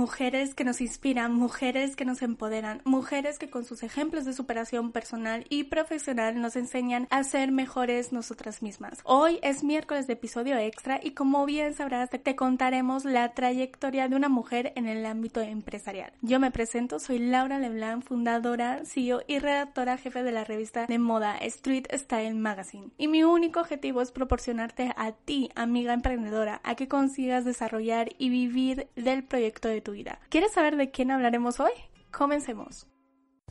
mujeres que nos inspiran, mujeres que nos empoderan, mujeres que con sus ejemplos de superación personal y profesional nos enseñan a ser mejores nosotras mismas. Hoy es miércoles de episodio extra y como bien sabrás te contaremos la trayectoria de una mujer en el ámbito empresarial. Yo me presento, soy Laura Leblanc, fundadora, CEO y redactora jefe de la revista de moda Street Style Magazine. Y mi único objetivo es proporcionarte a ti, amiga emprendedora, a que consigas desarrollar y vivir del proyecto de tu vida. ¿Quieres saber de quién hablaremos hoy? Comencemos.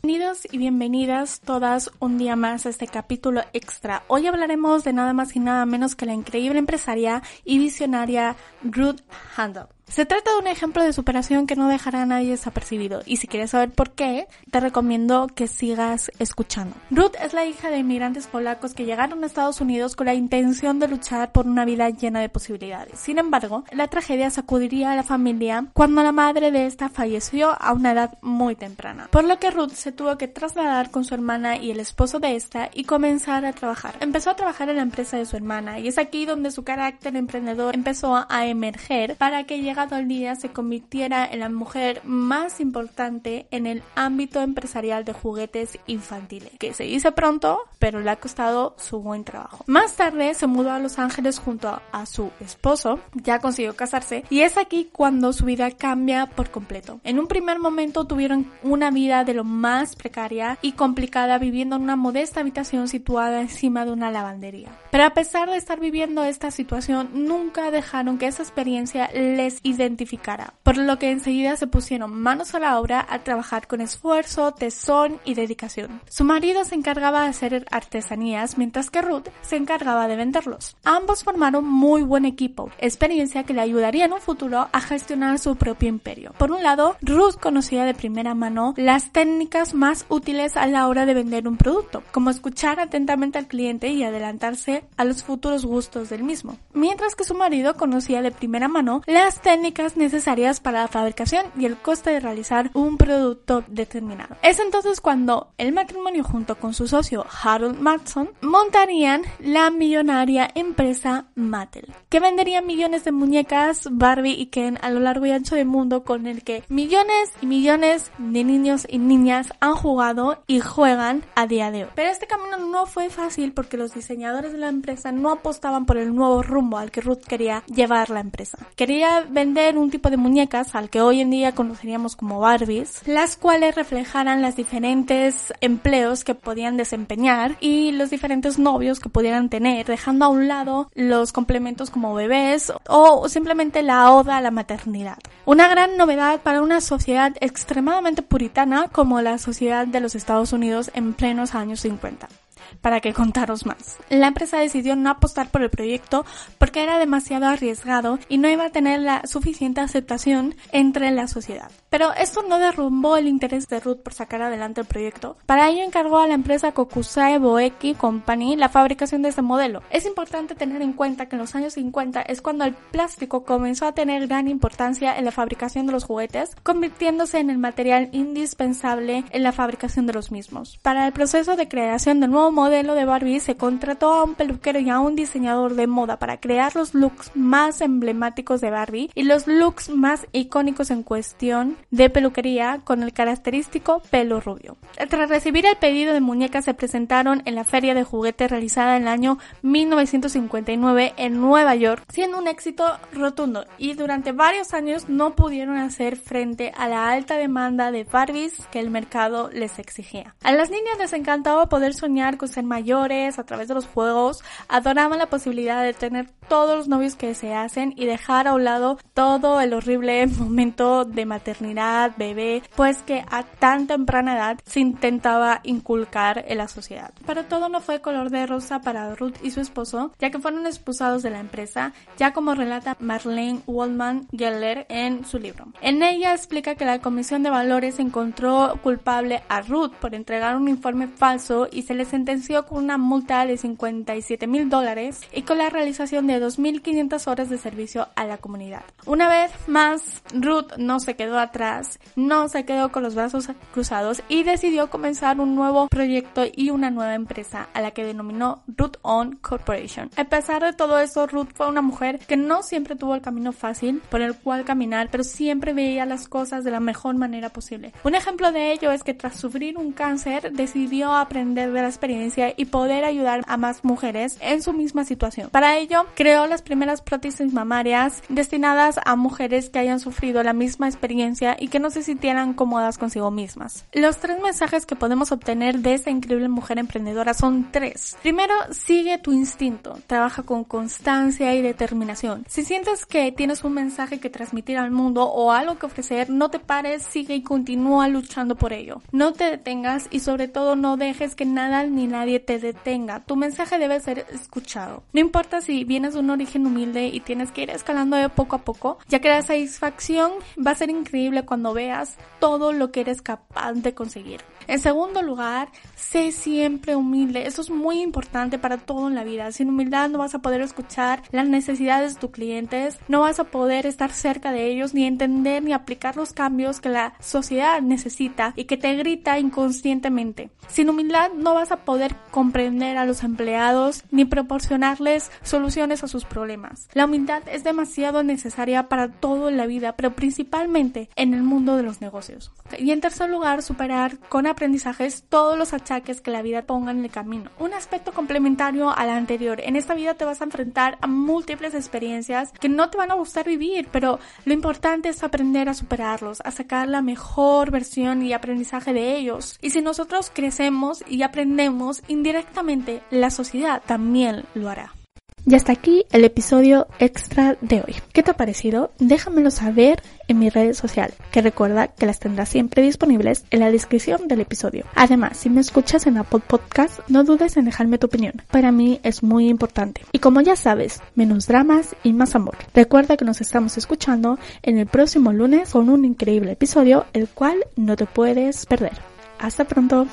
Bienvenidos y bienvenidas todas un día más a este capítulo extra. Hoy hablaremos de nada más y nada menos que la increíble empresaria y visionaria Ruth Handel. Se trata de un ejemplo de superación que no dejará a nadie desapercibido y si quieres saber por qué, te recomiendo que sigas escuchando. Ruth es la hija de inmigrantes polacos que llegaron a Estados Unidos con la intención de luchar por una vida llena de posibilidades. Sin embargo, la tragedia sacudiría a la familia cuando la madre de esta falleció a una edad muy temprana, por lo que Ruth se tuvo que trasladar con su hermana y el esposo de esta y comenzar a trabajar. Empezó a trabajar en la empresa de su hermana y es aquí donde su carácter emprendedor empezó a emerger para que llegara al día se convirtiera en la mujer más importante en el ámbito empresarial de juguetes infantiles, que se dice pronto, pero le ha costado su buen trabajo. Más tarde se mudó a Los Ángeles junto a su esposo, ya consiguió casarse, y es aquí cuando su vida cambia por completo. En un primer momento tuvieron una vida de lo más precaria y complicada viviendo en una modesta habitación situada encima de una lavandería. Pero a pesar de estar viviendo esta situación, nunca dejaron que esa experiencia les identificara, por lo que enseguida se pusieron manos a la obra a trabajar con esfuerzo, tesón y dedicación. Su marido se encargaba de hacer artesanías, mientras que Ruth se encargaba de venderlos. Ambos formaron muy buen equipo, experiencia que le ayudaría en un futuro a gestionar su propio imperio. Por un lado, Ruth conocía de primera mano las técnicas más útiles a la hora de vender un producto, como escuchar atentamente al cliente y adelantarse a los futuros gustos del mismo, mientras que su marido conocía de primera mano las técnicas necesarias para la fabricación y el coste de realizar un producto determinado. Es entonces cuando el matrimonio junto con su socio Harold Matson montarían la millonaria empresa Mattel, que vendería millones de muñecas Barbie y Ken a lo largo y ancho del mundo con el que millones y millones de niños y niñas han jugado y juegan a día de hoy. Pero este camino no fue fácil porque los diseñadores de la empresa no apostaban por el nuevo rumbo al que Ruth quería llevar la empresa. Quería vender un tipo de muñecas al que hoy en día conoceríamos como Barbies, las cuales reflejaran los diferentes empleos que podían desempeñar y los diferentes novios que pudieran tener, dejando a un lado los complementos como bebés o simplemente la oda a la maternidad. Una gran novedad para una sociedad extremadamente puritana como la sociedad de los Estados Unidos en plenos años 50 para que contaros más. La empresa decidió no apostar por el proyecto porque era demasiado arriesgado y no iba a tener la suficiente aceptación entre la sociedad. Pero esto no derrumbó el interés de Ruth por sacar adelante el proyecto. Para ello encargó a la empresa Kokusai Boeki Company la fabricación de este modelo. Es importante tener en cuenta que en los años 50 es cuando el plástico comenzó a tener gran importancia en la fabricación de los juguetes, convirtiéndose en el material indispensable en la fabricación de los mismos. Para el proceso de creación del nuevo modelo de Barbie se contrató a un peluquero y a un diseñador de moda para crear los looks más emblemáticos de Barbie y los looks más icónicos en cuestión de peluquería con el característico pelo rubio. Tras recibir el pedido de muñecas se presentaron en la feria de juguetes realizada en el año 1959 en Nueva York, siendo un éxito rotundo y durante varios años no pudieron hacer frente a la alta demanda de Barbies que el mercado les exigía. A las niñas les encantaba poder soñar con ser mayores a través de los juegos, adoraban la posibilidad de tener todos los novios que se hacen y dejar a un lado todo el horrible momento de maternidad, bebé, pues que a tan temprana edad se intentaba inculcar en la sociedad. Pero todo no fue color de rosa para Ruth y su esposo, ya que fueron expulsados de la empresa, ya como relata Marlene Waldman Geller en su libro. En ella explica que la Comisión de Valores encontró culpable a Ruth por entregar un informe falso y se le sentenció convenció con una multa de 57 mil dólares y con la realización de 2.500 horas de servicio a la comunidad. Una vez más, Ruth no se quedó atrás, no se quedó con los brazos cruzados y decidió comenzar un nuevo proyecto y una nueva empresa a la que denominó Ruth On Corporation. A pesar de todo eso, Ruth fue una mujer que no siempre tuvo el camino fácil por el cual caminar, pero siempre veía las cosas de la mejor manera posible. Un ejemplo de ello es que tras sufrir un cáncer decidió aprender de la experiencia y poder ayudar a más mujeres en su misma situación. Para ello, creó las primeras prótesis mamarias destinadas a mujeres que hayan sufrido la misma experiencia y que no se sintieran cómodas consigo mismas. Los tres mensajes que podemos obtener de esta increíble mujer emprendedora son tres. Primero, sigue tu instinto, trabaja con constancia y determinación. Si sientes que tienes un mensaje que transmitir al mundo o algo que ofrecer, no te pares, sigue y continúa luchando por ello. No te detengas y sobre todo no dejes que nada ni nadie te detenga. Tu mensaje debe ser escuchado. No importa si vienes de un origen humilde y tienes que ir escalando poco a poco, ya que la satisfacción va a ser increíble cuando veas todo lo que eres capaz de conseguir. En segundo lugar, sé siempre humilde. Eso es muy importante para todo en la vida. Sin humildad no vas a poder escuchar las necesidades de tus clientes, no vas a poder estar cerca de ellos, ni entender ni aplicar los cambios que la sociedad necesita y que te grita inconscientemente. Sin humildad no vas a poder comprender a los empleados ni proporcionarles soluciones a sus problemas. La humildad es demasiado necesaria para todo en la vida, pero principalmente en el mundo de los negocios. Y en tercer lugar, superar con aprendizajes todos los achaques que la vida ponga en el camino. Un aspecto complementario al anterior. En esta vida te vas a enfrentar a múltiples experiencias que no te van a gustar vivir, pero lo importante es aprender a superarlos, a sacar la mejor versión y aprendizaje de ellos. Y si nosotros crecemos y aprendemos indirectamente, la sociedad también lo hará. Y hasta aquí el episodio extra de hoy. ¿Qué te ha parecido? Déjamelo saber en mis redes sociales, que recuerda que las tendrás siempre disponibles en la descripción del episodio. Además, si me escuchas en Apple Podcast, no dudes en dejarme tu opinión. Para mí es muy importante. Y como ya sabes, menos dramas y más amor. Recuerda que nos estamos escuchando en el próximo lunes con un increíble episodio, el cual no te puedes perder. Hasta pronto.